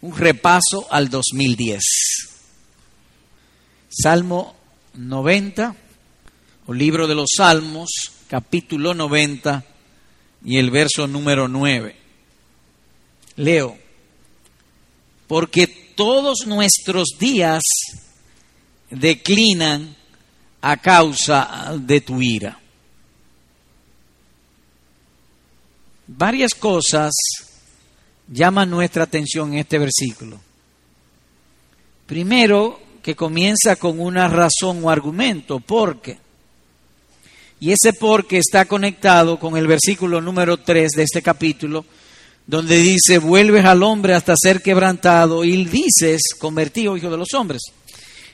un repaso al 2010. Salmo 90, o libro de los Salmos, capítulo 90 y el verso número 9. Leo, porque todos nuestros días declinan a causa de tu ira. Varias cosas llaman nuestra atención en este versículo. Primero, que comienza con una razón o argumento, porque. Y ese porque está conectado con el versículo número 3 de este capítulo, donde dice, vuelves al hombre hasta ser quebrantado y dices, convertido hijo de los hombres.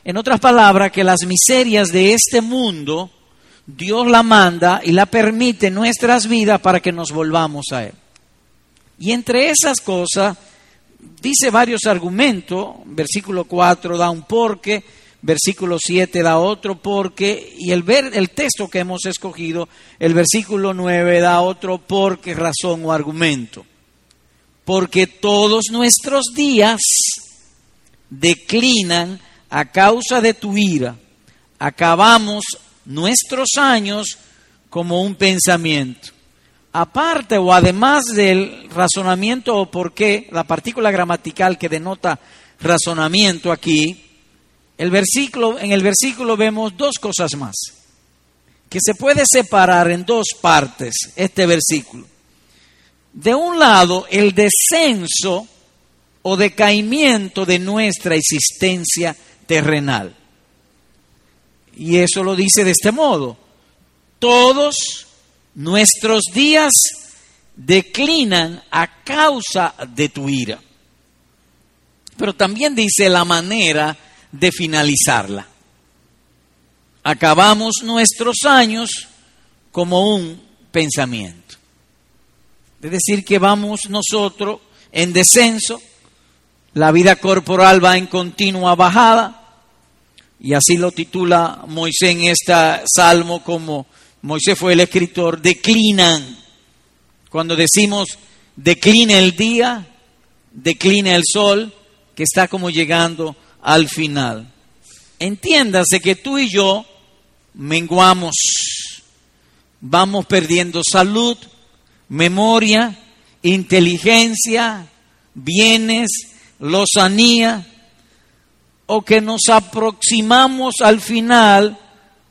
En otras palabras, que las miserias de este mundo, Dios la manda y la permite en nuestras vidas para que nos volvamos a Él. Y entre esas cosas, dice varios argumentos, versículo 4 da un porque, versículo 7 da otro porque, y el, ver, el texto que hemos escogido, el versículo 9 da otro porque, razón o argumento. Porque todos nuestros días declinan a causa de tu ira, acabamos nuestros años como un pensamiento. Aparte o además del razonamiento o por qué, la partícula gramatical que denota razonamiento aquí, el versículo, en el versículo vemos dos cosas más, que se puede separar en dos partes este versículo. De un lado, el descenso o decaimiento de nuestra existencia terrenal. Y eso lo dice de este modo. Todos nuestros días declinan a causa de tu ira. Pero también dice la manera de finalizarla. Acabamos nuestros años como un pensamiento. Es decir, que vamos nosotros en descenso, la vida corporal va en continua bajada, y así lo titula Moisés en este salmo como Moisés fue el escritor, declinan. Cuando decimos declina el día, declina el sol, que está como llegando al final. Entiéndase que tú y yo menguamos, vamos perdiendo salud, memoria, inteligencia, bienes, lozanía, o que nos aproximamos al final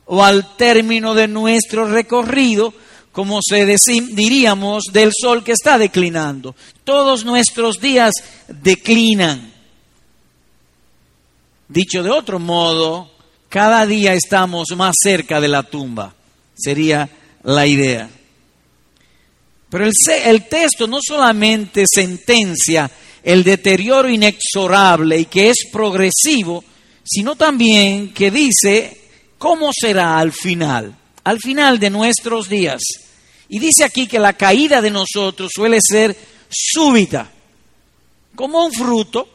o al término de nuestro recorrido, como se diríamos, del sol que está declinando. Todos nuestros días declinan. Dicho de otro modo, cada día estamos más cerca de la tumba, sería la idea. Pero el, el texto no solamente sentencia el deterioro inexorable y que es progresivo, sino también que dice cómo será al final, al final de nuestros días. Y dice aquí que la caída de nosotros suele ser súbita, como un fruto.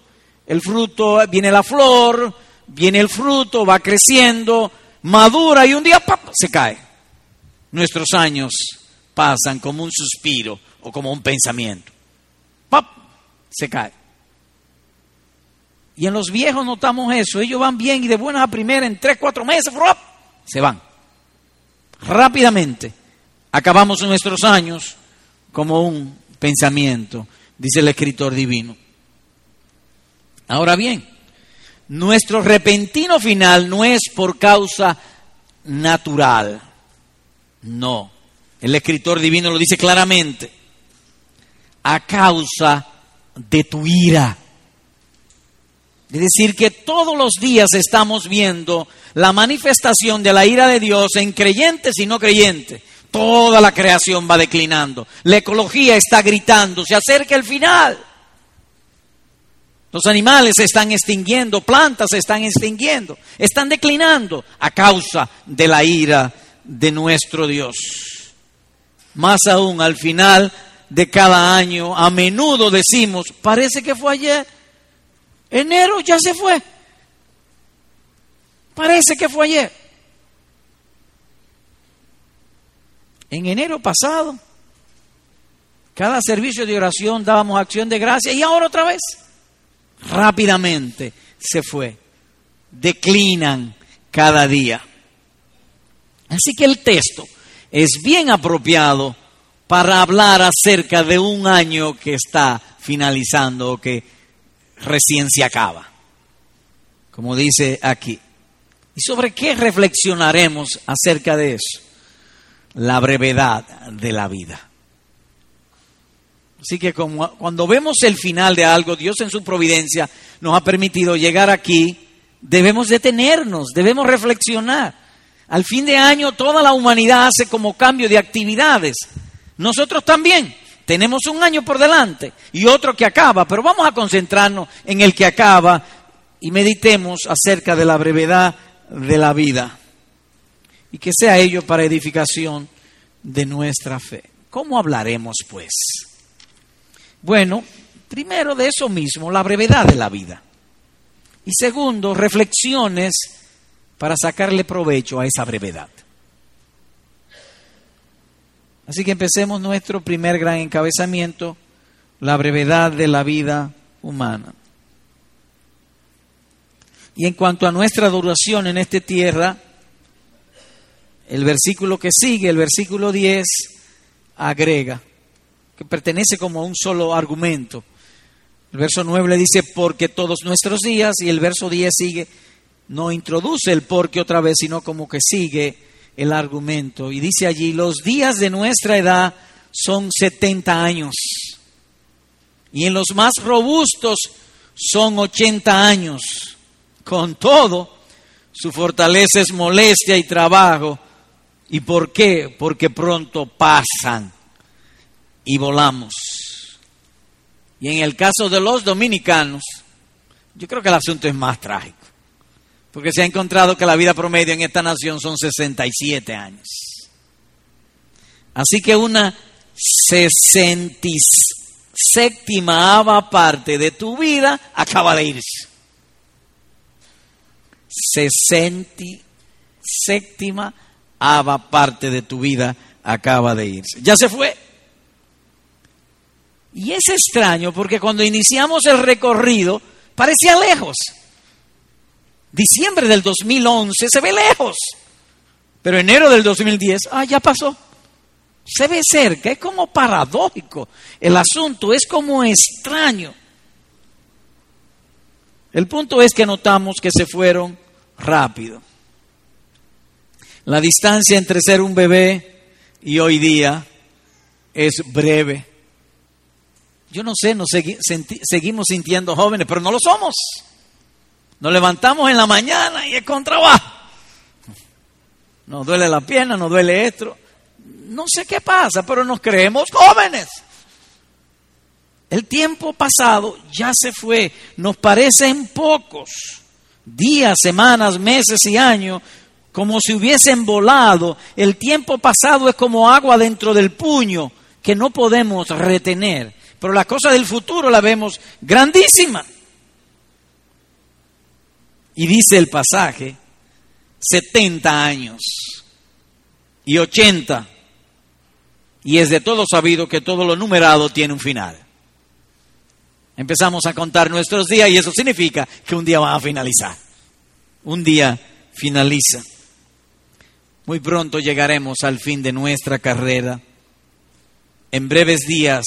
El fruto, viene la flor, viene el fruto, va creciendo, madura y un día se cae. Nuestros años pasan como un suspiro o como un pensamiento se cae. Y en los viejos notamos eso. Ellos van bien y de buenas a primera, en tres, cuatro meses, se van. Rápidamente. Acabamos nuestros años como un pensamiento, dice el escritor divino. Ahora bien, nuestro repentino final no es por causa natural. No. El escritor divino lo dice claramente. A causa de tu ira. Es decir, que todos los días estamos viendo la manifestación de la ira de Dios en creyentes y no creyentes. Toda la creación va declinando. La ecología está gritando, se acerca el final. Los animales se están extinguiendo, plantas se están extinguiendo, están declinando a causa de la ira de nuestro Dios. Más aún, al final de cada año, a menudo decimos, parece que fue ayer, enero ya se fue, parece que fue ayer. En enero pasado, cada servicio de oración dábamos acción de gracia y ahora otra vez. rápidamente se fue. Declinan cada día. Así que el texto es bien apropiado para hablar acerca de un año que está finalizando o que recién se acaba, como dice aquí. ¿Y sobre qué reflexionaremos acerca de eso? La brevedad de la vida. Así que como, cuando vemos el final de algo, Dios en su providencia nos ha permitido llegar aquí, debemos detenernos, debemos reflexionar. Al fin de año toda la humanidad hace como cambio de actividades. Nosotros también tenemos un año por delante y otro que acaba, pero vamos a concentrarnos en el que acaba y meditemos acerca de la brevedad de la vida. Y que sea ello para edificación de nuestra fe. ¿Cómo hablaremos, pues? Bueno, primero de eso mismo, la brevedad de la vida. Y segundo, reflexiones para sacarle provecho a esa brevedad. Así que empecemos nuestro primer gran encabezamiento, la brevedad de la vida humana. Y en cuanto a nuestra duración en esta tierra, el versículo que sigue, el versículo 10, agrega, que pertenece como a un solo argumento. El verso 9 le dice, porque todos nuestros días, y el verso 10 sigue, no introduce el porque otra vez, sino como que sigue el argumento. Y dice allí, los días de nuestra edad son 70 años. Y en los más robustos son 80 años. Con todo, su fortaleza es molestia y trabajo. ¿Y por qué? Porque pronto pasan y volamos. Y en el caso de los dominicanos, yo creo que el asunto es más trágico. Porque se ha encontrado que la vida promedio en esta nación son 67 años. Así que una séptima parte de tu vida acaba de irse. séptima parte de tu vida acaba de irse. Ya se fue. Y es extraño porque cuando iniciamos el recorrido parecía lejos. Diciembre del 2011 se ve lejos, pero enero del 2010, ah, ya pasó. Se ve cerca, es como paradójico. El asunto es como extraño. El punto es que notamos que se fueron rápido. La distancia entre ser un bebé y hoy día es breve. Yo no sé, nos seguimos sintiendo jóvenes, pero no lo somos. Nos levantamos en la mañana y es con trabajo. Nos duele la pierna, nos duele esto. No sé qué pasa, pero nos creemos jóvenes. El tiempo pasado ya se fue. Nos parecen pocos días, semanas, meses y años, como si hubiesen volado. El tiempo pasado es como agua dentro del puño que no podemos retener. Pero la cosa del futuro la vemos grandísima. Y dice el pasaje, 70 años y 80. Y es de todo sabido que todo lo numerado tiene un final. Empezamos a contar nuestros días y eso significa que un día va a finalizar. Un día finaliza. Muy pronto llegaremos al fin de nuestra carrera. En breves días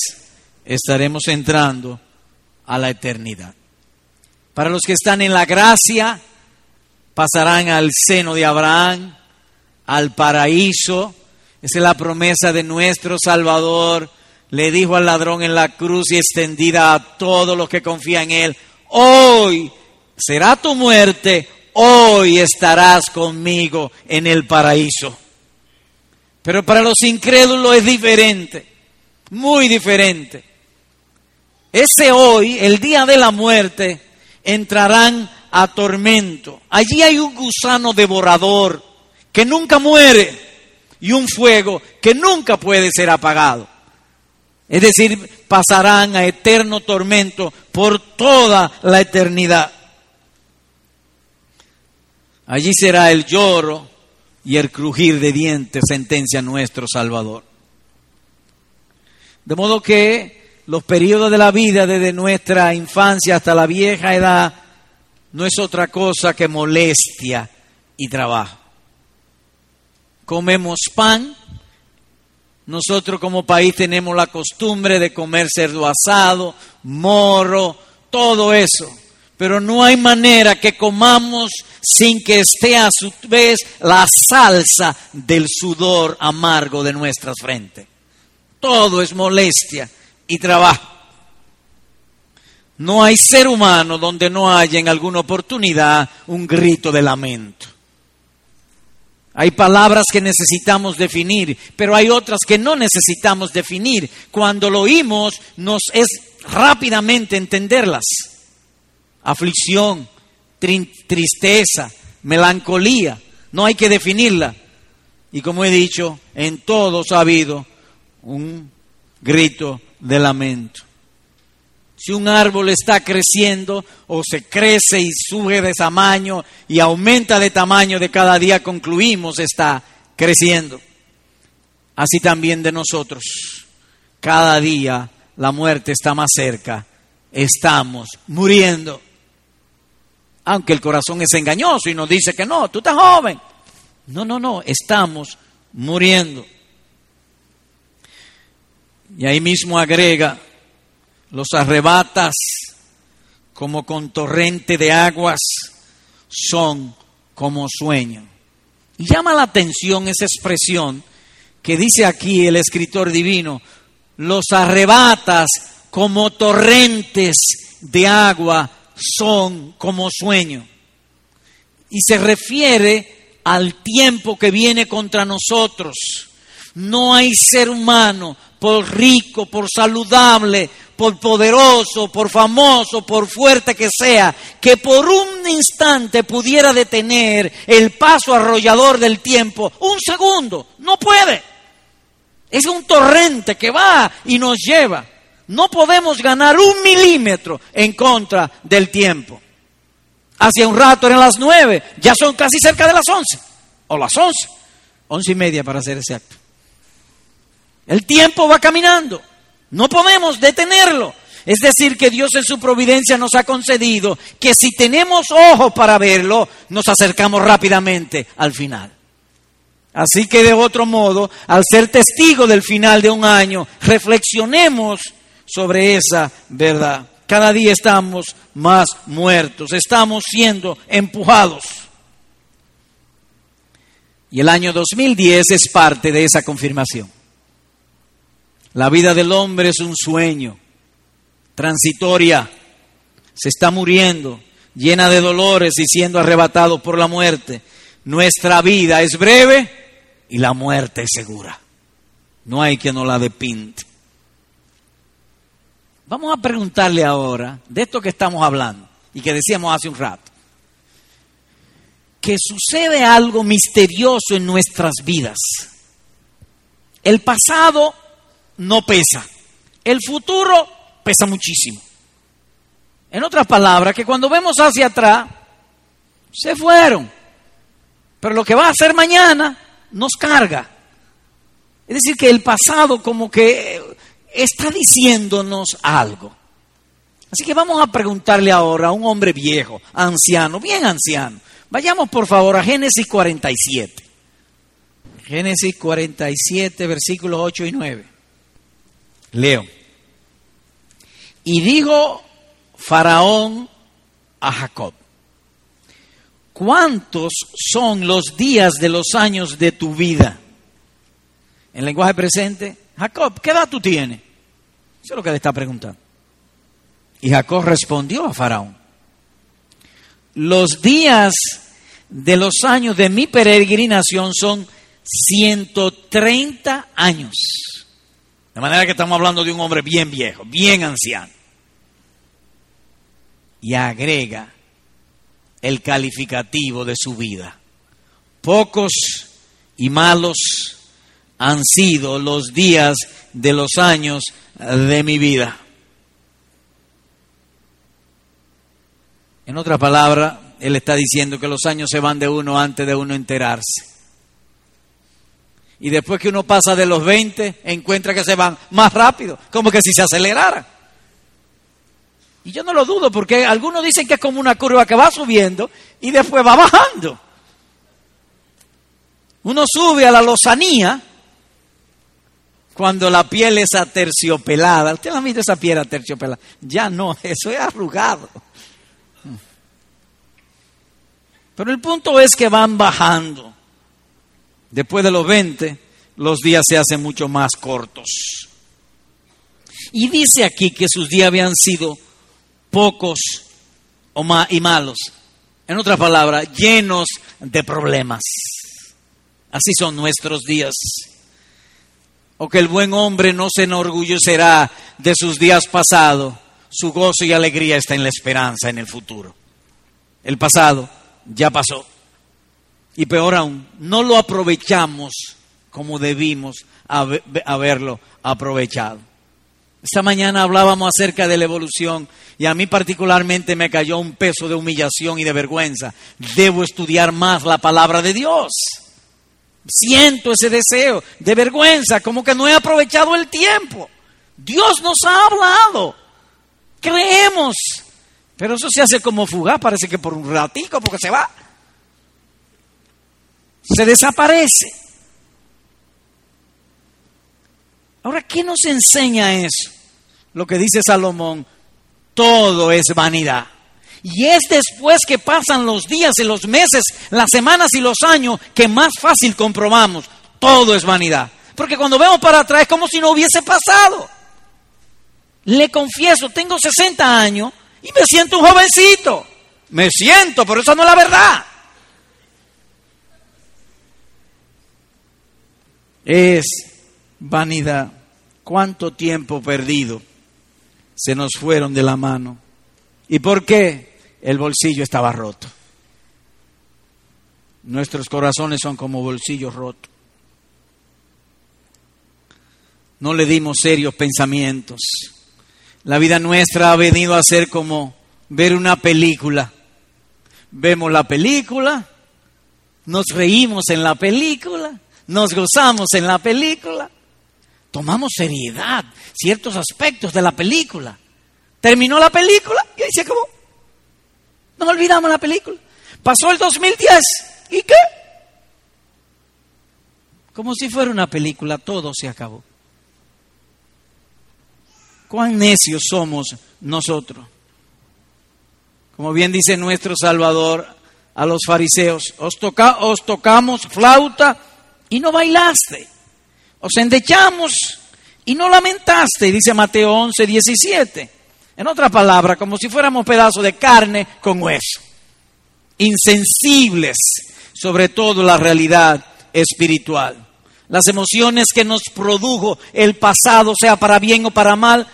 estaremos entrando a la eternidad. Para los que están en la gracia, pasarán al seno de Abraham, al paraíso. Esa es la promesa de nuestro Salvador. Le dijo al ladrón en la cruz y extendida a todos los que confían en Él, hoy será tu muerte, hoy estarás conmigo en el paraíso. Pero para los incrédulos es diferente, muy diferente. Ese hoy, el día de la muerte, entrarán a tormento. Allí hay un gusano devorador que nunca muere y un fuego que nunca puede ser apagado. Es decir, pasarán a eterno tormento por toda la eternidad. Allí será el lloro y el crujir de dientes, sentencia nuestro Salvador. De modo que los periodos de la vida desde nuestra infancia hasta la vieja edad no es otra cosa que molestia y trabajo. Comemos pan, nosotros como país tenemos la costumbre de comer cerdo asado, morro, todo eso. Pero no hay manera que comamos sin que esté a su vez la salsa del sudor amargo de nuestras frentes. Todo es molestia y trabajo. No hay ser humano donde no haya en alguna oportunidad un grito de lamento. Hay palabras que necesitamos definir, pero hay otras que no necesitamos definir. Cuando lo oímos, nos es rápidamente entenderlas. Aflicción, tristeza, melancolía, no hay que definirla. Y como he dicho, en todos ha habido un grito de lamento. Si un árbol está creciendo o se crece y sube de tamaño y aumenta de tamaño de cada día, concluimos está creciendo. Así también de nosotros. Cada día la muerte está más cerca. Estamos muriendo. Aunque el corazón es engañoso y nos dice que no, tú estás joven. No, no, no, estamos muriendo. Y ahí mismo agrega, los arrebatas como con torrente de aguas, son como sueño. Llama la atención esa expresión que dice aquí el escritor divino, los arrebatas como torrentes de agua son como sueño. Y se refiere al tiempo que viene contra nosotros. No hay ser humano, por rico, por saludable, por poderoso, por famoso, por fuerte que sea, que por un instante pudiera detener el paso arrollador del tiempo, un segundo, no puede. Es un torrente que va y nos lleva. No podemos ganar un milímetro en contra del tiempo. Hace un rato eran las nueve, ya son casi cerca de las once, o las once, once y media para ser exacto. El tiempo va caminando. No podemos detenerlo. Es decir, que Dios en su providencia nos ha concedido que si tenemos ojos para verlo, nos acercamos rápidamente al final. Así que de otro modo, al ser testigo del final de un año, reflexionemos sobre esa verdad. Cada día estamos más muertos, estamos siendo empujados. Y el año 2010 es parte de esa confirmación. La vida del hombre es un sueño, transitoria, se está muriendo, llena de dolores y siendo arrebatado por la muerte. Nuestra vida es breve y la muerte es segura. No hay que no la depinte. Vamos a preguntarle ahora de esto que estamos hablando y que decíamos hace un rato. Que sucede algo misterioso en nuestras vidas. El pasado no pesa. El futuro pesa muchísimo. En otras palabras, que cuando vemos hacia atrás, se fueron. Pero lo que va a hacer mañana nos carga. Es decir, que el pasado como que está diciéndonos algo. Así que vamos a preguntarle ahora a un hombre viejo, anciano, bien anciano. Vayamos por favor a Génesis 47. Génesis 47, versículos 8 y 9. Leo. Y dijo Faraón a Jacob, ¿cuántos son los días de los años de tu vida? En lenguaje presente, Jacob, ¿qué edad tú tienes? Eso es lo que le está preguntando. Y Jacob respondió a Faraón, los días de los años de mi peregrinación son 130 años. De manera que estamos hablando de un hombre bien viejo, bien anciano. Y agrega el calificativo de su vida. Pocos y malos han sido los días de los años de mi vida. En otra palabra, él está diciendo que los años se van de uno antes de uno enterarse. Y después que uno pasa de los 20, encuentra que se van más rápido, como que si se acelerara. Y yo no lo dudo, porque algunos dicen que es como una curva que va subiendo y después va bajando. Uno sube a la lozanía cuando la piel es aterciopelada. ¿Usted ha visto esa piel aterciopelada? Ya no, eso es arrugado. Pero el punto es que van bajando. Después de los 20, los días se hacen mucho más cortos. Y dice aquí que sus días habían sido pocos y malos. En otras palabras, llenos de problemas. Así son nuestros días. O que el buen hombre no se enorgullecerá de sus días pasados. Su gozo y alegría está en la esperanza, en el futuro. El pasado ya pasó. Y peor aún, no lo aprovechamos como debimos haberlo aprovechado. Esta mañana hablábamos acerca de la evolución y a mí particularmente me cayó un peso de humillación y de vergüenza. Debo estudiar más la palabra de Dios. Siento ese deseo de vergüenza, como que no he aprovechado el tiempo. Dios nos ha hablado. Creemos. Pero eso se hace como fugaz, parece que por un ratico, porque se va. Se desaparece. Ahora, ¿qué nos enseña eso? Lo que dice Salomón, todo es vanidad. Y es después que pasan los días y los meses, las semanas y los años que más fácil comprobamos, todo es vanidad. Porque cuando vemos para atrás es como si no hubiese pasado. Le confieso, tengo 60 años y me siento un jovencito. Me siento, pero eso no es la verdad. Es vanidad. ¿Cuánto tiempo perdido se nos fueron de la mano? ¿Y por qué? El bolsillo estaba roto. Nuestros corazones son como bolsillos rotos. No le dimos serios pensamientos. La vida nuestra ha venido a ser como ver una película. Vemos la película, nos reímos en la película, nos gozamos en la película, tomamos seriedad ciertos aspectos de la película. Terminó la película y ahí se acabó. No olvidamos la película. Pasó el 2010 y qué? Como si fuera una película, todo se acabó. Cuán necios somos nosotros. Como bien dice nuestro Salvador a los fariseos, os, os tocamos flauta y no bailaste. Os endechamos y no lamentaste, dice Mateo 11, 17. En otra palabra, como si fuéramos pedazos de carne con hueso. Insensibles, sobre todo la realidad espiritual. Las emociones que nos produjo el pasado, sea para bien o para mal,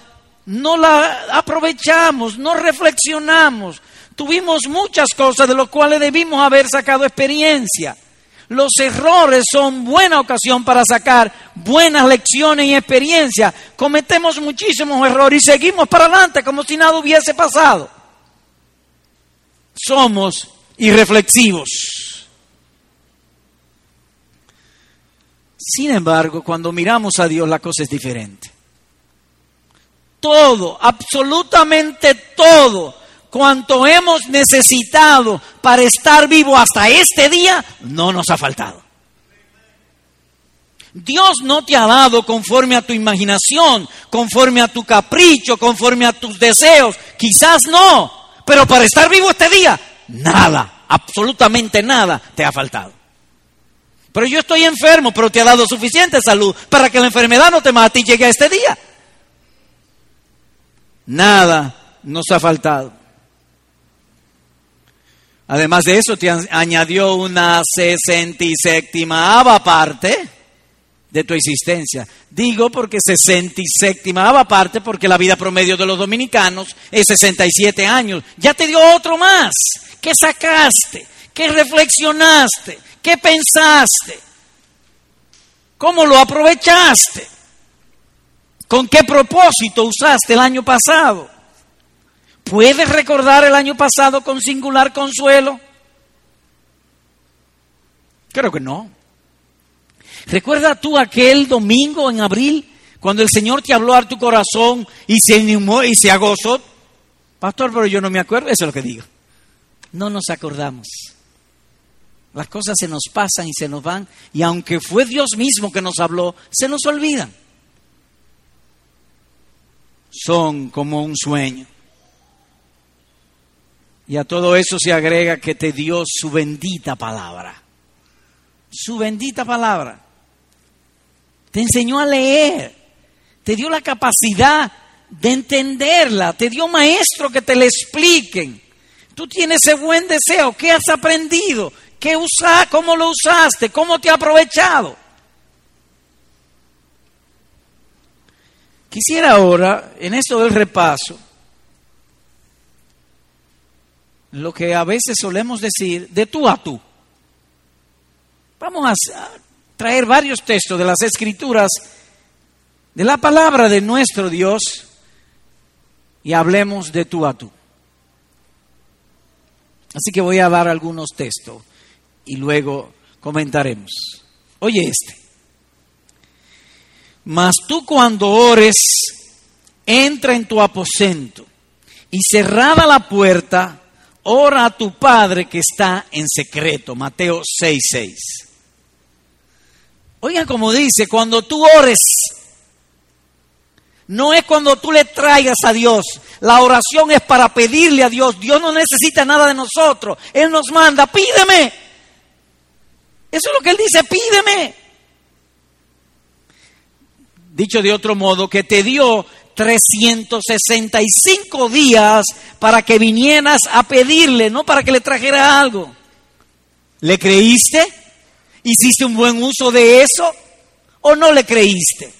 no la aprovechamos, no reflexionamos. Tuvimos muchas cosas de las cuales debimos haber sacado experiencia. Los errores son buena ocasión para sacar buenas lecciones y experiencias. Cometemos muchísimos errores y seguimos para adelante como si nada hubiese pasado. Somos irreflexivos. Sin embargo, cuando miramos a Dios la cosa es diferente. Todo, absolutamente todo, cuanto hemos necesitado para estar vivo hasta este día, no nos ha faltado. Dios no te ha dado conforme a tu imaginación, conforme a tu capricho, conforme a tus deseos. Quizás no, pero para estar vivo este día, nada, absolutamente nada te ha faltado. Pero yo estoy enfermo, pero te ha dado suficiente salud para que la enfermedad no te mate y llegue a este día. Nada nos ha faltado. Además de eso, te añadió una sesenta y séptima parte de tu existencia. Digo porque sesenta y séptima parte porque la vida promedio de los dominicanos es 67 años. Ya te dio otro más. ¿Qué sacaste? ¿Qué reflexionaste? ¿Qué pensaste? ¿Cómo lo aprovechaste? ¿Con qué propósito usaste el año pasado? ¿Puedes recordar el año pasado con singular consuelo? Creo que no. ¿Recuerda tú aquel domingo en abril cuando el Señor te habló a tu corazón y se animó y se agozó? Pastor, pero yo no me acuerdo, eso es lo que digo. No nos acordamos. Las cosas se nos pasan y se nos van y aunque fue Dios mismo que nos habló, se nos olvidan. Son como un sueño. Y a todo eso se agrega que te dio su bendita palabra. Su bendita palabra. Te enseñó a leer. Te dio la capacidad de entenderla. Te dio maestro que te le expliquen. Tú tienes ese buen deseo. ¿Qué has aprendido? ¿Qué usas? ¿Cómo lo usaste? ¿Cómo te ha aprovechado? Quisiera ahora, en esto del repaso, lo que a veces solemos decir de tú a tú. Vamos a traer varios textos de las escrituras, de la palabra de nuestro Dios, y hablemos de tú a tú. Así que voy a dar algunos textos y luego comentaremos. Oye este. Mas tú cuando ores, entra en tu aposento y cerrada la puerta, ora a tu Padre que está en secreto. Mateo 6:6. Oigan como dice, cuando tú ores, no es cuando tú le traigas a Dios. La oración es para pedirle a Dios. Dios no necesita nada de nosotros. Él nos manda, pídeme. Eso es lo que Él dice, pídeme. Dicho de otro modo, que te dio 365 días para que vinieras a pedirle, no para que le trajera algo. ¿Le creíste? ¿Hiciste un buen uso de eso? ¿O no le creíste?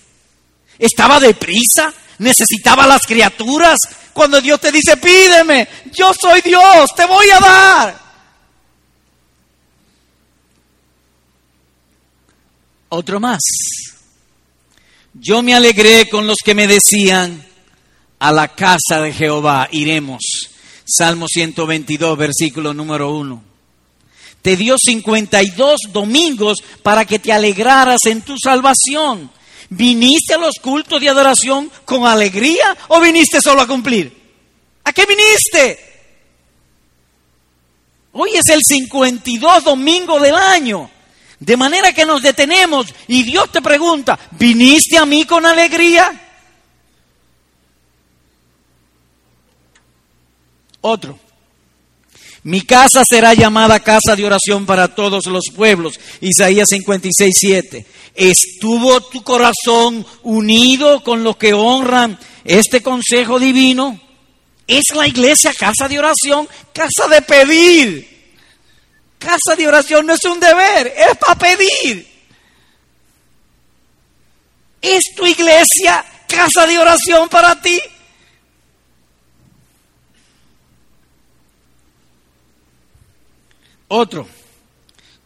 ¿Estaba deprisa? ¿Necesitaba las criaturas? Cuando Dios te dice, pídeme, yo soy Dios, te voy a dar. Otro más. Yo me alegré con los que me decían, a la casa de Jehová iremos. Salmo 122, versículo número 1. Te dio 52 domingos para que te alegraras en tu salvación. ¿Viniste a los cultos de adoración con alegría o viniste solo a cumplir? ¿A qué viniste? Hoy es el 52 domingo del año. De manera que nos detenemos y Dios te pregunta, ¿viniste a mí con alegría? Otro. Mi casa será llamada casa de oración para todos los pueblos. Isaías 56, 7. ¿Estuvo tu corazón unido con los que honran este consejo divino? ¿Es la iglesia casa de oración? Casa de pedir. Casa de oración no es un deber, es para pedir. ¿Es tu iglesia casa de oración para ti? Otro,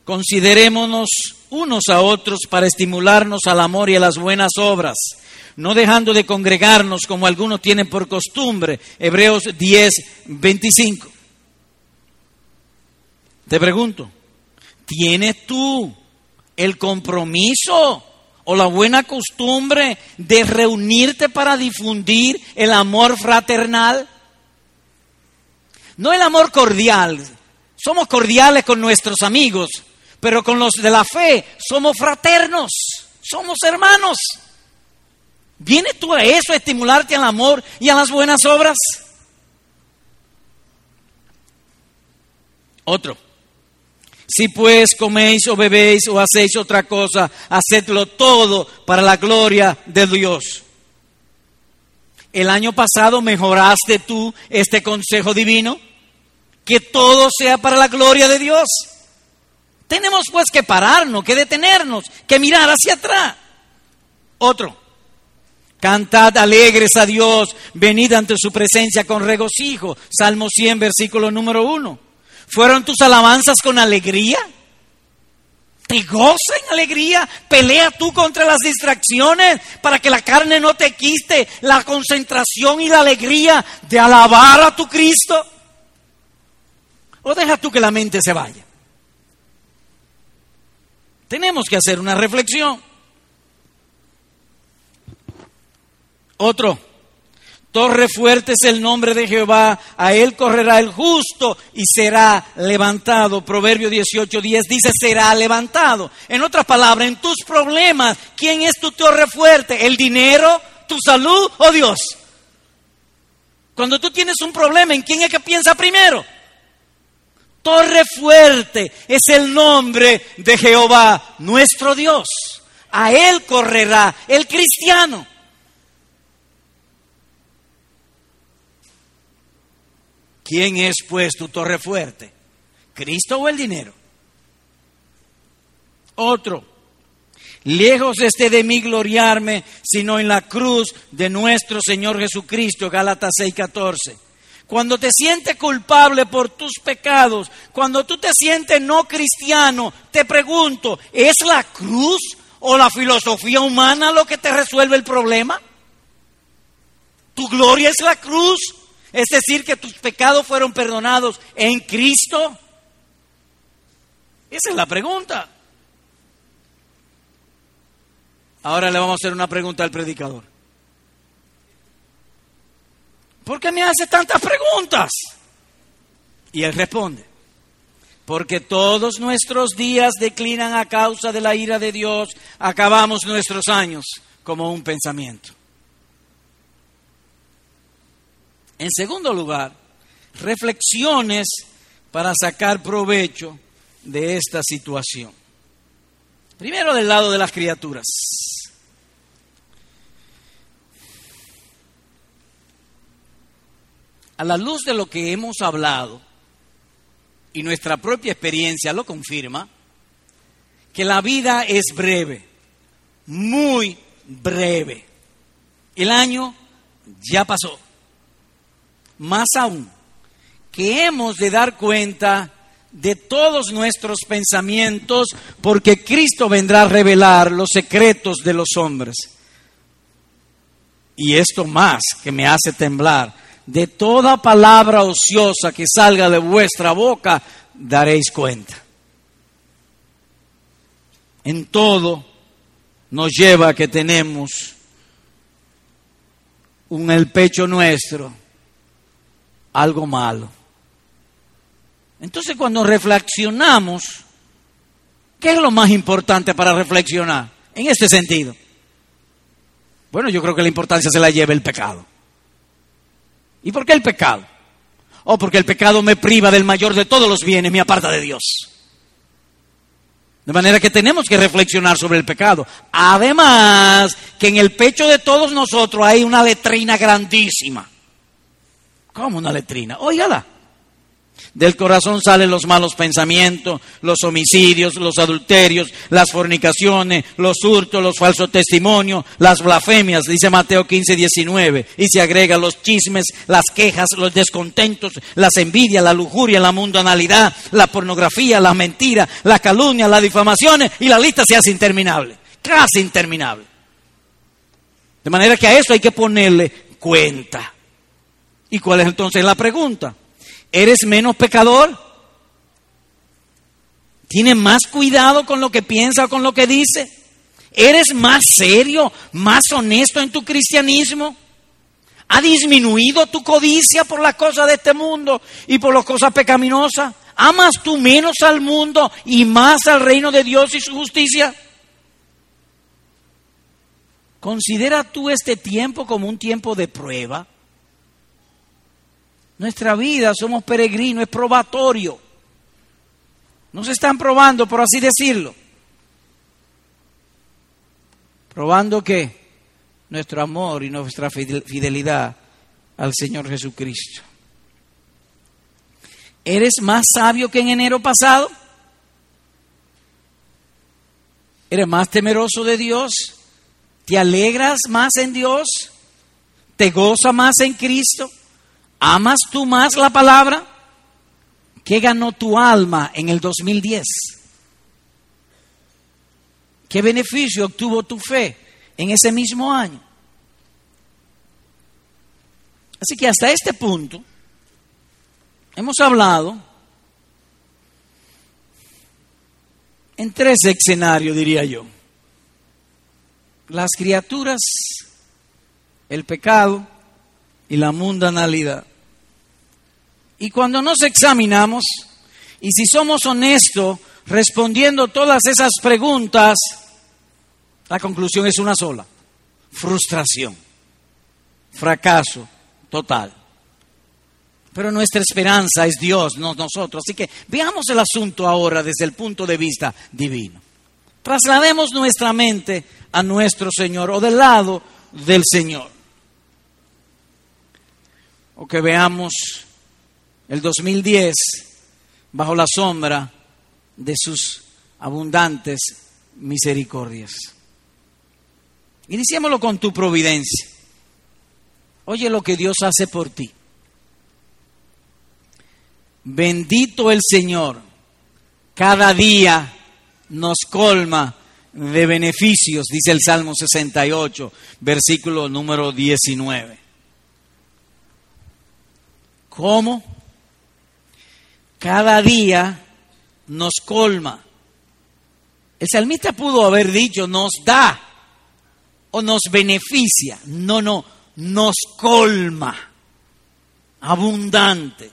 considerémonos unos a otros para estimularnos al amor y a las buenas obras, no dejando de congregarnos como algunos tienen por costumbre. Hebreos 10, 25. Te pregunto, ¿tienes tú el compromiso o la buena costumbre de reunirte para difundir el amor fraternal? No el amor cordial. Somos cordiales con nuestros amigos, pero con los de la fe somos fraternos, somos hermanos. ¿Vienes tú a eso, a estimularte al amor y a las buenas obras? Otro. Si pues coméis o bebéis o hacéis otra cosa, hacedlo todo para la gloria de Dios. El año pasado mejoraste tú este consejo divino, que todo sea para la gloria de Dios. Tenemos pues que pararnos, que detenernos, que mirar hacia atrás. Otro. Cantad alegres a Dios, venid ante su presencia con regocijo. Salmo 100, versículo número 1. ¿Fueron tus alabanzas con alegría? ¿Te goza en alegría? ¿Pelea tú contra las distracciones para que la carne no te quiste la concentración y la alegría de alabar a tu Cristo? ¿O deja tú que la mente se vaya? Tenemos que hacer una reflexión. Otro, torre fuerte es el nombre de Jehová, a él correrá el justo y será levantado. Proverbio 18:10 dice será levantado. En otras palabras, en tus problemas, ¿quién es tu torre fuerte? ¿El dinero, tu salud o Dios? Cuando tú tienes un problema, ¿en quién es que piensa primero? Torre fuerte es el nombre de Jehová, nuestro Dios. A él correrá el cristiano. ¿Quién es pues tu torre fuerte? ¿Cristo o el dinero? Otro, lejos esté de mí gloriarme, sino en la cruz de nuestro Señor Jesucristo, Gálatas 6:14. Cuando te sientes culpable por tus pecados, cuando tú te sientes no cristiano, te pregunto, ¿es la cruz o la filosofía humana lo que te resuelve el problema? ¿Tu gloria es la cruz? Es decir, que tus pecados fueron perdonados en Cristo. Esa es la pregunta. Ahora le vamos a hacer una pregunta al predicador. ¿Por qué me hace tantas preguntas? Y él responde, porque todos nuestros días declinan a causa de la ira de Dios, acabamos nuestros años como un pensamiento. En segundo lugar, reflexiones para sacar provecho de esta situación. Primero del lado de las criaturas. A la luz de lo que hemos hablado, y nuestra propia experiencia lo confirma, que la vida es breve, muy breve. El año ya pasó más aún, que hemos de dar cuenta de todos nuestros pensamientos, porque Cristo vendrá a revelar los secretos de los hombres. Y esto más que me hace temblar, de toda palabra ociosa que salga de vuestra boca, daréis cuenta. En todo nos lleva a que tenemos un el pecho nuestro algo malo. Entonces cuando reflexionamos, ¿qué es lo más importante para reflexionar en este sentido? Bueno, yo creo que la importancia se la lleva el pecado. ¿Y por qué el pecado? Oh, porque el pecado me priva del mayor de todos los bienes, me aparta de Dios. De manera que tenemos que reflexionar sobre el pecado. Además, que en el pecho de todos nosotros hay una letrina grandísima. ¿Cómo una letrina? Óigala. Del corazón salen los malos pensamientos, los homicidios, los adulterios, las fornicaciones, los hurtos, los falsos testimonios, las blasfemias, dice Mateo 15, 19. Y se agrega los chismes, las quejas, los descontentos, las envidias, la lujuria, la mundanalidad, la pornografía, la mentira, la calumnia, las difamaciones y la lista se hace interminable, casi interminable. De manera que a eso hay que ponerle cuenta. ¿Y cuál es entonces la pregunta? ¿Eres menos pecador? ¿Tienes más cuidado con lo que piensa o con lo que dice? ¿Eres más serio, más honesto en tu cristianismo? ¿Ha disminuido tu codicia por las cosas de este mundo y por las cosas pecaminosas? ¿Amas tú menos al mundo y más al reino de Dios y su justicia? ¿Considera tú este tiempo como un tiempo de prueba? Nuestra vida, somos peregrinos, es probatorio. Nos están probando, por así decirlo. Probando que nuestro amor y nuestra fidelidad al Señor Jesucristo. ¿Eres más sabio que en enero pasado? ¿Eres más temeroso de Dios? ¿Te alegras más en Dios? ¿Te goza más en Cristo? ¿Amas tú más la palabra? ¿Qué ganó tu alma en el 2010? ¿Qué beneficio obtuvo tu fe en ese mismo año? Así que hasta este punto hemos hablado en tres escenarios, diría yo. Las criaturas, el pecado y la mundanalidad. Y cuando nos examinamos, y si somos honestos respondiendo todas esas preguntas, la conclusión es una sola, frustración, fracaso total. Pero nuestra esperanza es Dios, no nosotros. Así que veamos el asunto ahora desde el punto de vista divino. Traslademos nuestra mente a nuestro Señor o del lado del Señor. O que veamos el 2010 bajo la sombra de sus abundantes misericordias. Iniciémoslo con tu providencia. Oye lo que Dios hace por ti. Bendito el Señor, cada día nos colma de beneficios, dice el Salmo 68, versículo número 19. ¿Cómo? Cada día nos colma. El salmista pudo haber dicho nos da o nos beneficia. No, no, nos colma. Abundante.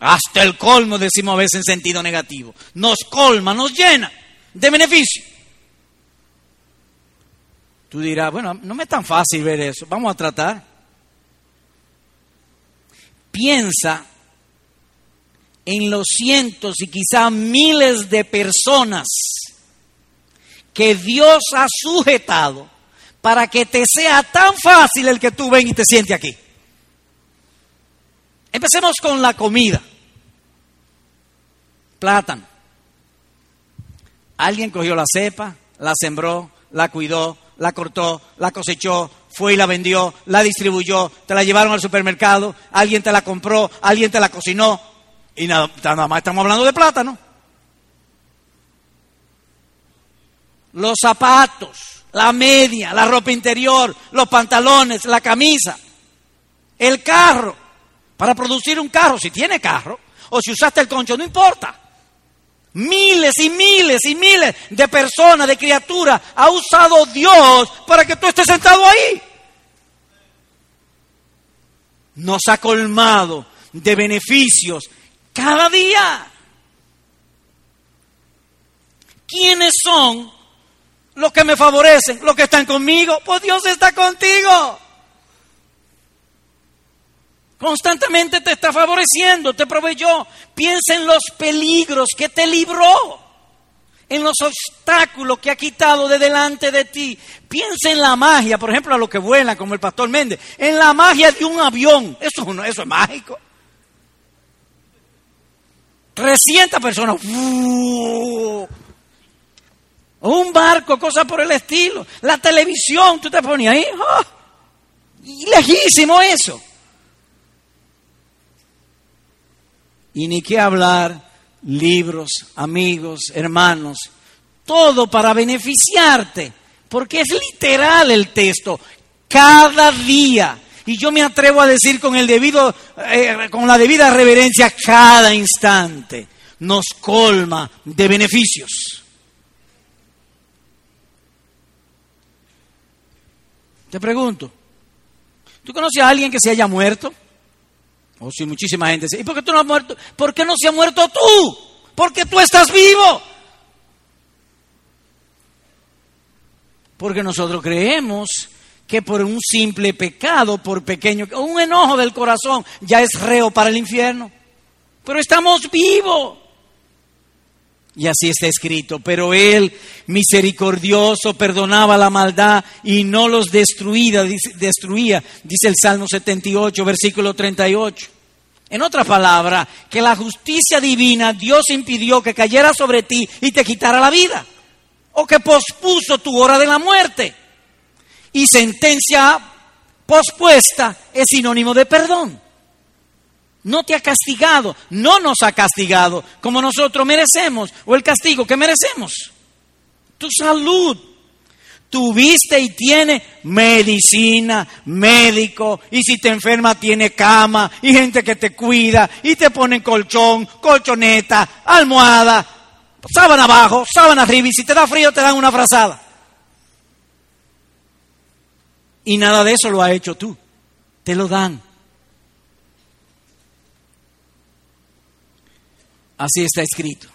Hasta el colmo decimos a veces en sentido negativo. Nos colma, nos llena de beneficio. Tú dirás, bueno, no me es tan fácil ver eso. Vamos a tratar. Piensa en los cientos y quizá miles de personas que Dios ha sujetado para que te sea tan fácil el que tú ven y te sientes aquí. Empecemos con la comida plátano. Alguien cogió la cepa, la sembró, la cuidó, la cortó, la cosechó, fue y la vendió, la distribuyó, te la llevaron al supermercado, alguien te la compró, alguien te la cocinó y nada, nada más estamos hablando de plátano. Los zapatos, la media, la ropa interior, los pantalones, la camisa, el carro. Para producir un carro, si tiene carro, o si usaste el concho, no importa. Miles y miles y miles de personas, de criaturas, ha usado Dios para que tú estés sentado ahí. Nos ha colmado de beneficios cada día. ¿Quiénes son los que me favorecen? Los que están conmigo. Pues Dios está contigo. Constantemente te está favoreciendo, te proveyó. Piensa en los peligros que te libró, en los obstáculos que ha quitado de delante de ti. Piensa en la magia, por ejemplo, a los que vuelan, como el pastor Méndez, en la magia de un avión. Eso, eso es mágico. 300 personas. Un barco, cosas por el estilo. La televisión, tú te ponías ahí. ¡oh! lejísimo eso. Y ni qué hablar, libros, amigos, hermanos, todo para beneficiarte, porque es literal el texto, cada día. Y yo me atrevo a decir con el debido, eh, con la debida reverencia, cada instante nos colma de beneficios. Te pregunto, ¿tú conoces a alguien que se haya muerto? Oh, sí, muchísima gente dice, ¿y por qué tú no has muerto? ¿Por qué no se ha muerto tú? Porque tú estás vivo. Porque nosotros creemos que por un simple pecado, por pequeño, un enojo del corazón, ya es reo para el infierno. Pero estamos vivos. Y así está escrito, pero Él, misericordioso, perdonaba la maldad y no los destruía, destruía, dice el Salmo 78, versículo 38. En otra palabra, que la justicia divina Dios impidió que cayera sobre ti y te quitara la vida, o que pospuso tu hora de la muerte. Y sentencia pospuesta es sinónimo de perdón no te ha castigado, no nos ha castigado como nosotros merecemos o el castigo que merecemos. Tu salud, tuviste y tiene medicina, médico, y si te enferma tiene cama y gente que te cuida y te pone colchón, colchoneta, almohada, sábana abajo, sábana arriba, y si te da frío te dan una frazada. Y nada de eso lo ha hecho tú, te lo dan. Así está escrito.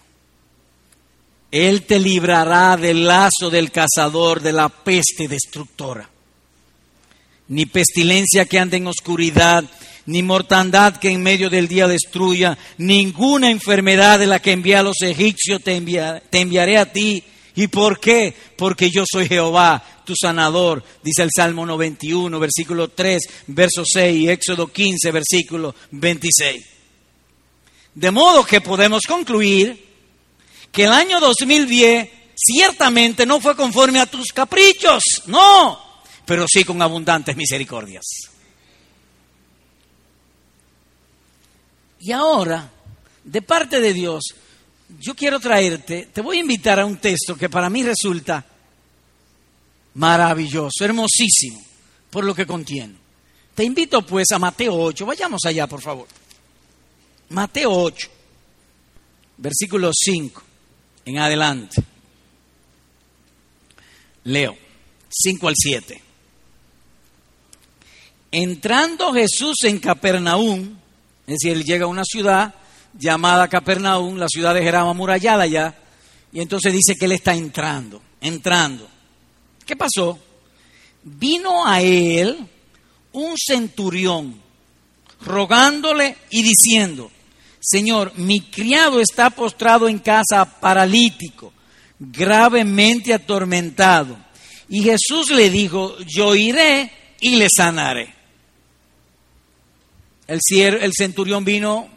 Él te librará del lazo del cazador, de la peste destructora. Ni pestilencia que ande en oscuridad, ni mortandad que en medio del día destruya, ninguna enfermedad de la que envía a los egipcios te, te enviaré a ti. ¿Y por qué? Porque yo soy Jehová, tu sanador, dice el Salmo 91, versículo 3, verso 6, y Éxodo 15, versículo 26. De modo que podemos concluir que el año 2010 ciertamente no fue conforme a tus caprichos, no, pero sí con abundantes misericordias. Y ahora, de parte de Dios, yo quiero traerte, te voy a invitar a un texto que para mí resulta maravilloso, hermosísimo, por lo que contiene. Te invito pues a Mateo 8, vayamos allá por favor. Mateo 8, versículo 5 en adelante. Leo, 5 al 7. Entrando Jesús en Capernaum, es decir, él llega a una ciudad llamada Capernaum, la ciudad de Jerama amurallada ya, y entonces dice que él está entrando, entrando. ¿Qué pasó? Vino a él un centurión rogándole y diciendo, Señor, mi criado está postrado en casa paralítico, gravemente atormentado. Y Jesús le dijo, yo iré y le sanaré. El, el centurión vino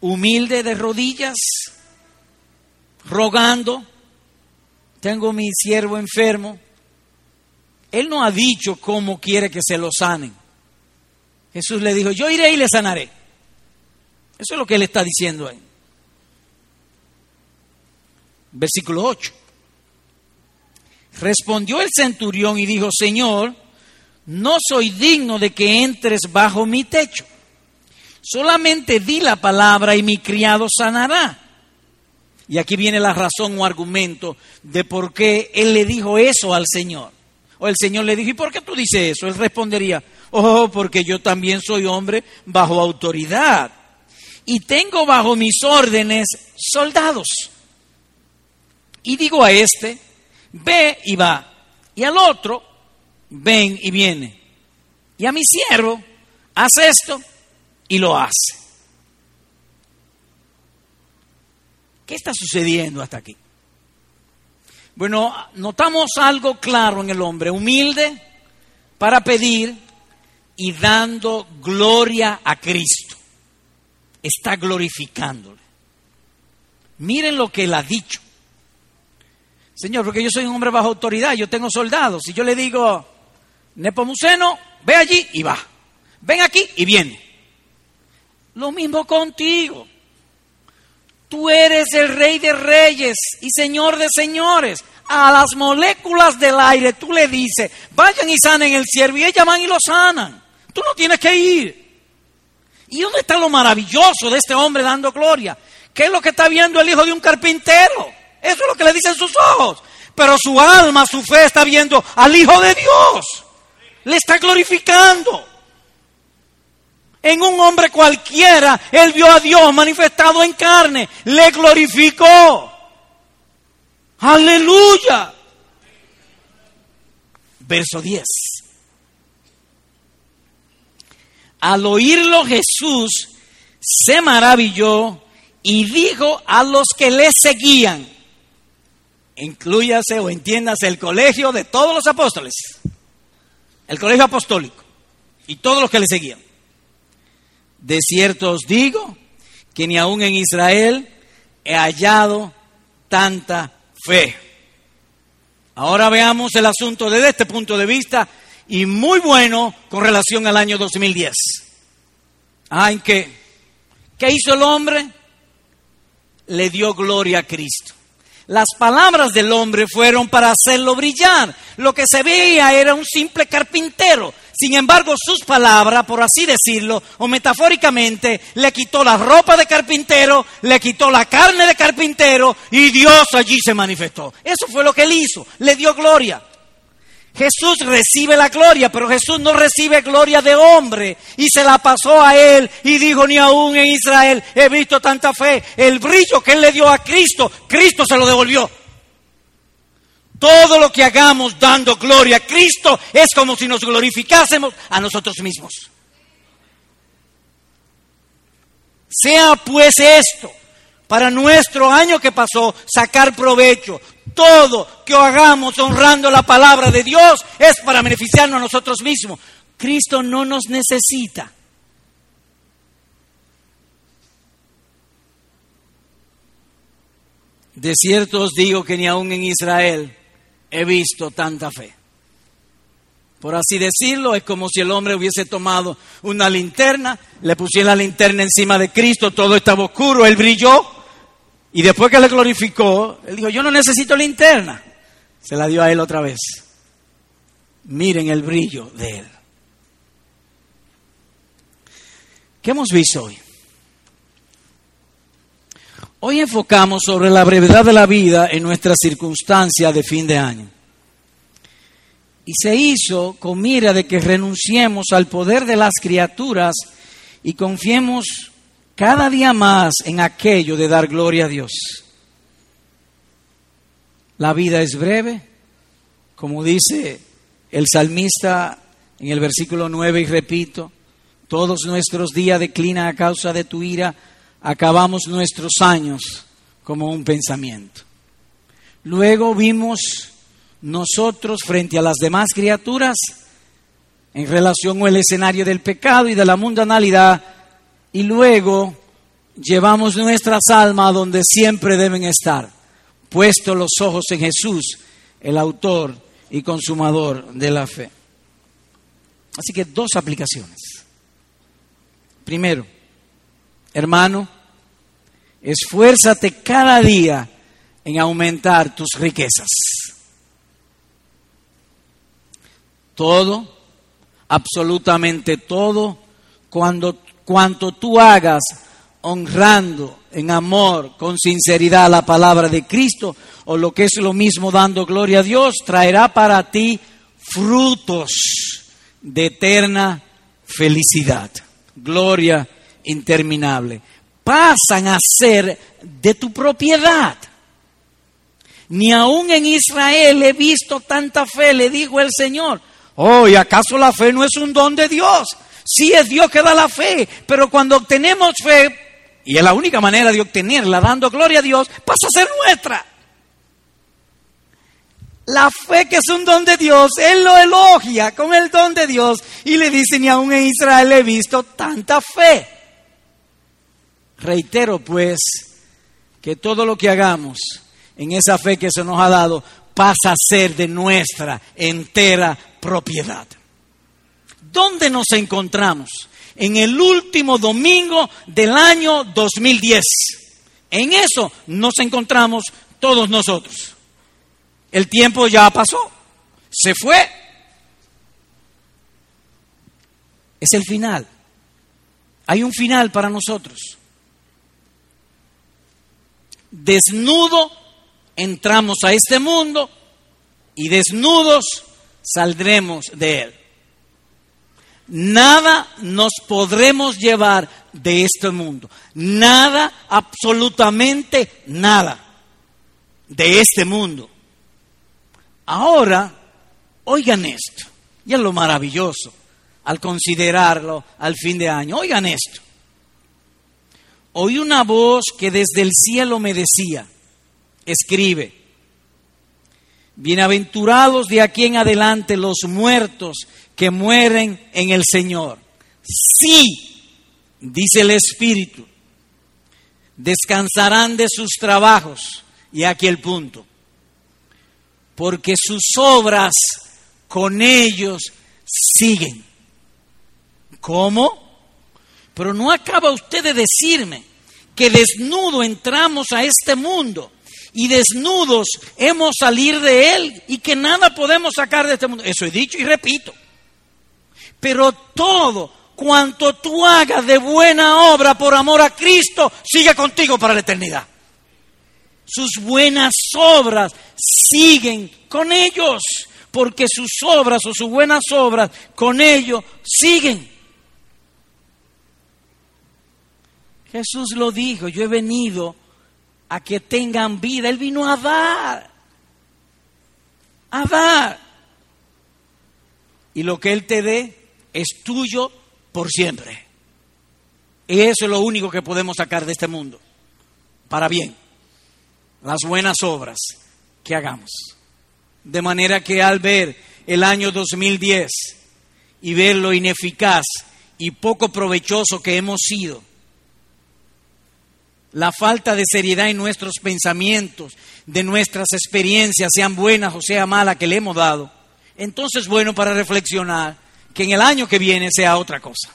humilde de rodillas, rogando, tengo mi siervo enfermo. Él no ha dicho cómo quiere que se lo sanen. Jesús le dijo, yo iré y le sanaré. Eso es lo que él está diciendo ahí. Versículo 8. Respondió el centurión y dijo, Señor, no soy digno de que entres bajo mi techo. Solamente di la palabra y mi criado sanará. Y aquí viene la razón o argumento de por qué él le dijo eso al Señor. O el Señor le dijo, ¿y por qué tú dices eso? Él respondería, oh, porque yo también soy hombre bajo autoridad y tengo bajo mis órdenes soldados. Y digo a este, ve y va. Y al otro, ven y viene. Y a mi siervo, haz esto y lo hace. ¿Qué está sucediendo hasta aquí? Bueno, notamos algo claro en el hombre, humilde para pedir y dando gloria a Cristo está glorificándole. Miren lo que él ha dicho. Señor, porque yo soy un hombre bajo autoridad, yo tengo soldados. Si yo le digo, Nepomuceno, ve allí y va. Ven aquí y viene. Lo mismo contigo. Tú eres el rey de reyes y señor de señores. A las moléculas del aire tú le dices, vayan y sanen el siervo y ellas van y lo sanan. Tú no tienes que ir. ¿Y dónde está lo maravilloso de este hombre dando gloria? ¿Qué es lo que está viendo el hijo de un carpintero? Eso es lo que le dicen sus ojos. Pero su alma, su fe está viendo al Hijo de Dios. Le está glorificando. En un hombre cualquiera, él vio a Dios manifestado en carne. Le glorificó. Aleluya. Verso 10. Al oírlo Jesús se maravilló y dijo a los que le seguían, incluyase o entiéndase el colegio de todos los apóstoles, el colegio apostólico y todos los que le seguían. De cierto os digo que ni aún en Israel he hallado tanta fe. Ahora veamos el asunto desde este punto de vista y muy bueno con relación al año 2010. Ah, ¿en qué? ¿Qué hizo el hombre? Le dio gloria a Cristo. Las palabras del hombre fueron para hacerlo brillar. Lo que se veía era un simple carpintero. Sin embargo, sus palabras, por así decirlo, o metafóricamente, le quitó la ropa de carpintero, le quitó la carne de carpintero y Dios allí se manifestó. Eso fue lo que él hizo, le dio gloria. Jesús recibe la gloria, pero Jesús no recibe gloria de hombre. Y se la pasó a él y dijo, ni aún en Israel he visto tanta fe. El brillo que él le dio a Cristo, Cristo se lo devolvió. Todo lo que hagamos dando gloria a Cristo es como si nos glorificásemos a nosotros mismos. Sea pues esto, para nuestro año que pasó, sacar provecho. Todo que hagamos honrando la palabra de Dios es para beneficiarnos a nosotros mismos. Cristo no nos necesita. De cierto os digo que ni aún en Israel he visto tanta fe. Por así decirlo, es como si el hombre hubiese tomado una linterna, le pusiera la linterna encima de Cristo, todo estaba oscuro, él brilló, y después que le glorificó, él dijo, yo no necesito linterna. Se la dio a él otra vez. Miren el brillo de él. ¿Qué hemos visto hoy? Hoy enfocamos sobre la brevedad de la vida en nuestra circunstancia de fin de año. Y se hizo con mira de que renunciemos al poder de las criaturas y confiemos cada día más en aquello de dar gloria a Dios. La vida es breve, como dice el salmista en el versículo 9 y repito, todos nuestros días declinan a causa de tu ira acabamos nuestros años como un pensamiento. Luego vimos nosotros frente a las demás criaturas en relación con el escenario del pecado y de la mundanalidad y luego llevamos nuestras almas donde siempre deben estar, puestos los ojos en Jesús, el autor y consumador de la fe. Así que dos aplicaciones. Primero, Hermano, esfuérzate cada día en aumentar tus riquezas. Todo, absolutamente todo, cuando, cuanto tú hagas honrando en amor, con sinceridad la palabra de Cristo, o lo que es lo mismo dando gloria a Dios, traerá para ti frutos de eterna felicidad. Gloria interminable, pasan a ser de tu propiedad. Ni aún en Israel he visto tanta fe, le dijo el Señor. Oh, ¿y acaso la fe no es un don de Dios? Sí es Dios que da la fe, pero cuando obtenemos fe, y es la única manera de obtenerla, dando gloria a Dios, pasa a ser nuestra. La fe que es un don de Dios, Él lo elogia con el don de Dios y le dice, ni aún en Israel he visto tanta fe. Reitero pues que todo lo que hagamos en esa fe que se nos ha dado pasa a ser de nuestra entera propiedad. ¿Dónde nos encontramos? En el último domingo del año 2010. En eso nos encontramos todos nosotros. El tiempo ya pasó, se fue. Es el final. Hay un final para nosotros desnudo entramos a este mundo y desnudos saldremos de él. Nada nos podremos llevar de este mundo. Nada, absolutamente nada de este mundo. Ahora, oigan esto, y es lo maravilloso al considerarlo al fin de año. Oigan esto oí una voz que desde el cielo me decía, escribe, bienaventurados de aquí en adelante los muertos que mueren en el Señor. Sí, dice el Espíritu, descansarán de sus trabajos. Y aquí el punto. Porque sus obras con ellos siguen. ¿Cómo? Pero no acaba usted de decirme que desnudo entramos a este mundo y desnudos hemos salir de él y que nada podemos sacar de este mundo. Eso he dicho y repito. Pero todo cuanto tú hagas de buena obra por amor a Cristo, sigue contigo para la eternidad. Sus buenas obras siguen con ellos, porque sus obras o sus buenas obras con ellos siguen. Jesús lo dijo, yo he venido a que tengan vida. Él vino a dar, a dar. Y lo que Él te dé es tuyo por siempre. Y eso es lo único que podemos sacar de este mundo, para bien, las buenas obras que hagamos. De manera que al ver el año 2010 y ver lo ineficaz y poco provechoso que hemos sido, la falta de seriedad en nuestros pensamientos, de nuestras experiencias, sean buenas o sea malas que le hemos dado, entonces bueno para reflexionar que en el año que viene sea otra cosa.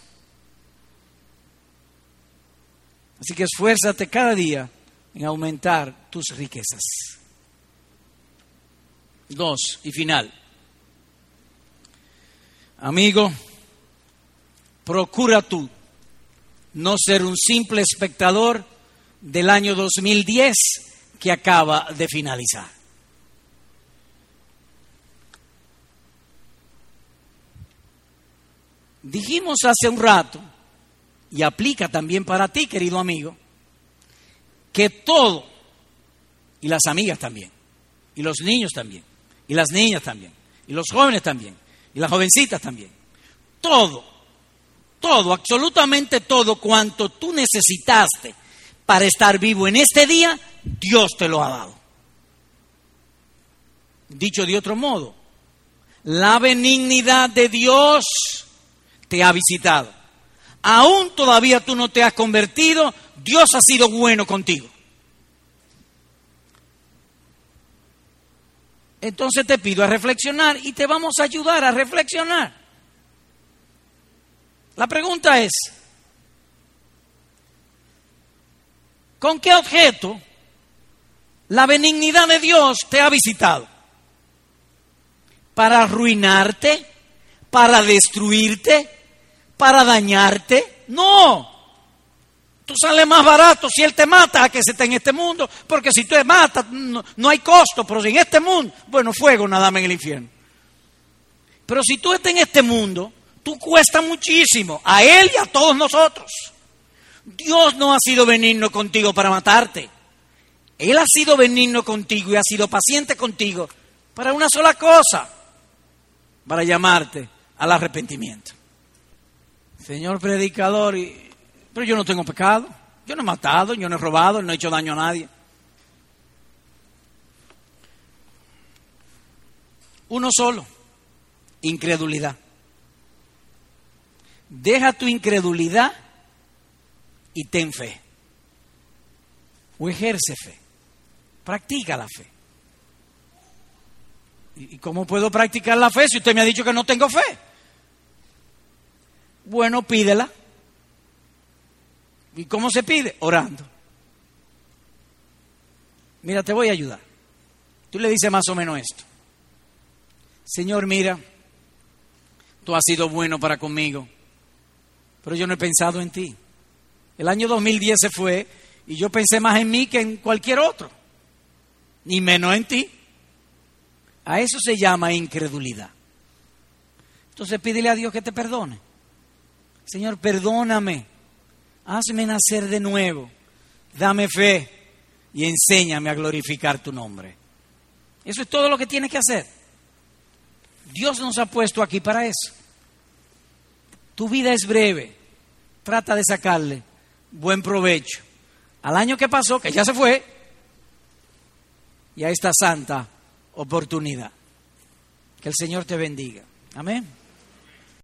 Así que esfuérzate cada día en aumentar tus riquezas. Dos, y final. Amigo, procura tú no ser un simple espectador del año 2010 que acaba de finalizar. Dijimos hace un rato, y aplica también para ti, querido amigo, que todo, y las amigas también, y los niños también, y las niñas también, y los jóvenes también, y las jovencitas también, todo, todo, absolutamente todo cuanto tú necesitaste para estar vivo en este día, Dios te lo ha dado. Dicho de otro modo, la benignidad de Dios te ha visitado. Aún todavía tú no te has convertido, Dios ha sido bueno contigo. Entonces te pido a reflexionar y te vamos a ayudar a reflexionar. La pregunta es, ¿Con qué objeto la benignidad de Dios te ha visitado? ¿Para arruinarte? ¿Para destruirte? ¿Para dañarte? No. Tú sales más barato si Él te mata a que se esté en este mundo, porque si tú te matas no, hay costo, pero si en este mundo, bueno, fuego nada más en el infierno. Pero si tú estás en este mundo, tú cuesta muchísimo, a Él y a todos nosotros. Dios no ha sido benigno contigo para matarte. Él ha sido benigno contigo y ha sido paciente contigo para una sola cosa, para llamarte al arrepentimiento. Señor predicador, pero yo no tengo pecado, yo no he matado, yo no he robado, no he hecho daño a nadie. Uno solo, incredulidad. Deja tu incredulidad y ten fe. O ejerce fe. Practica la fe. ¿Y cómo puedo practicar la fe si usted me ha dicho que no tengo fe? Bueno, pídela. ¿Y cómo se pide? Orando. Mira, te voy a ayudar. Tú le dices más o menos esto. Señor, mira, tú has sido bueno para conmigo, pero yo no he pensado en ti. El año 2010 se fue y yo pensé más en mí que en cualquier otro, ni menos en ti. A eso se llama incredulidad. Entonces pídele a Dios que te perdone. Señor, perdóname, hazme nacer de nuevo, dame fe y enséñame a glorificar tu nombre. Eso es todo lo que tienes que hacer. Dios nos ha puesto aquí para eso. Tu vida es breve, trata de sacarle buen provecho al año que pasó, que ya se fue, y a esta santa oportunidad. Que el Señor te bendiga. Amén.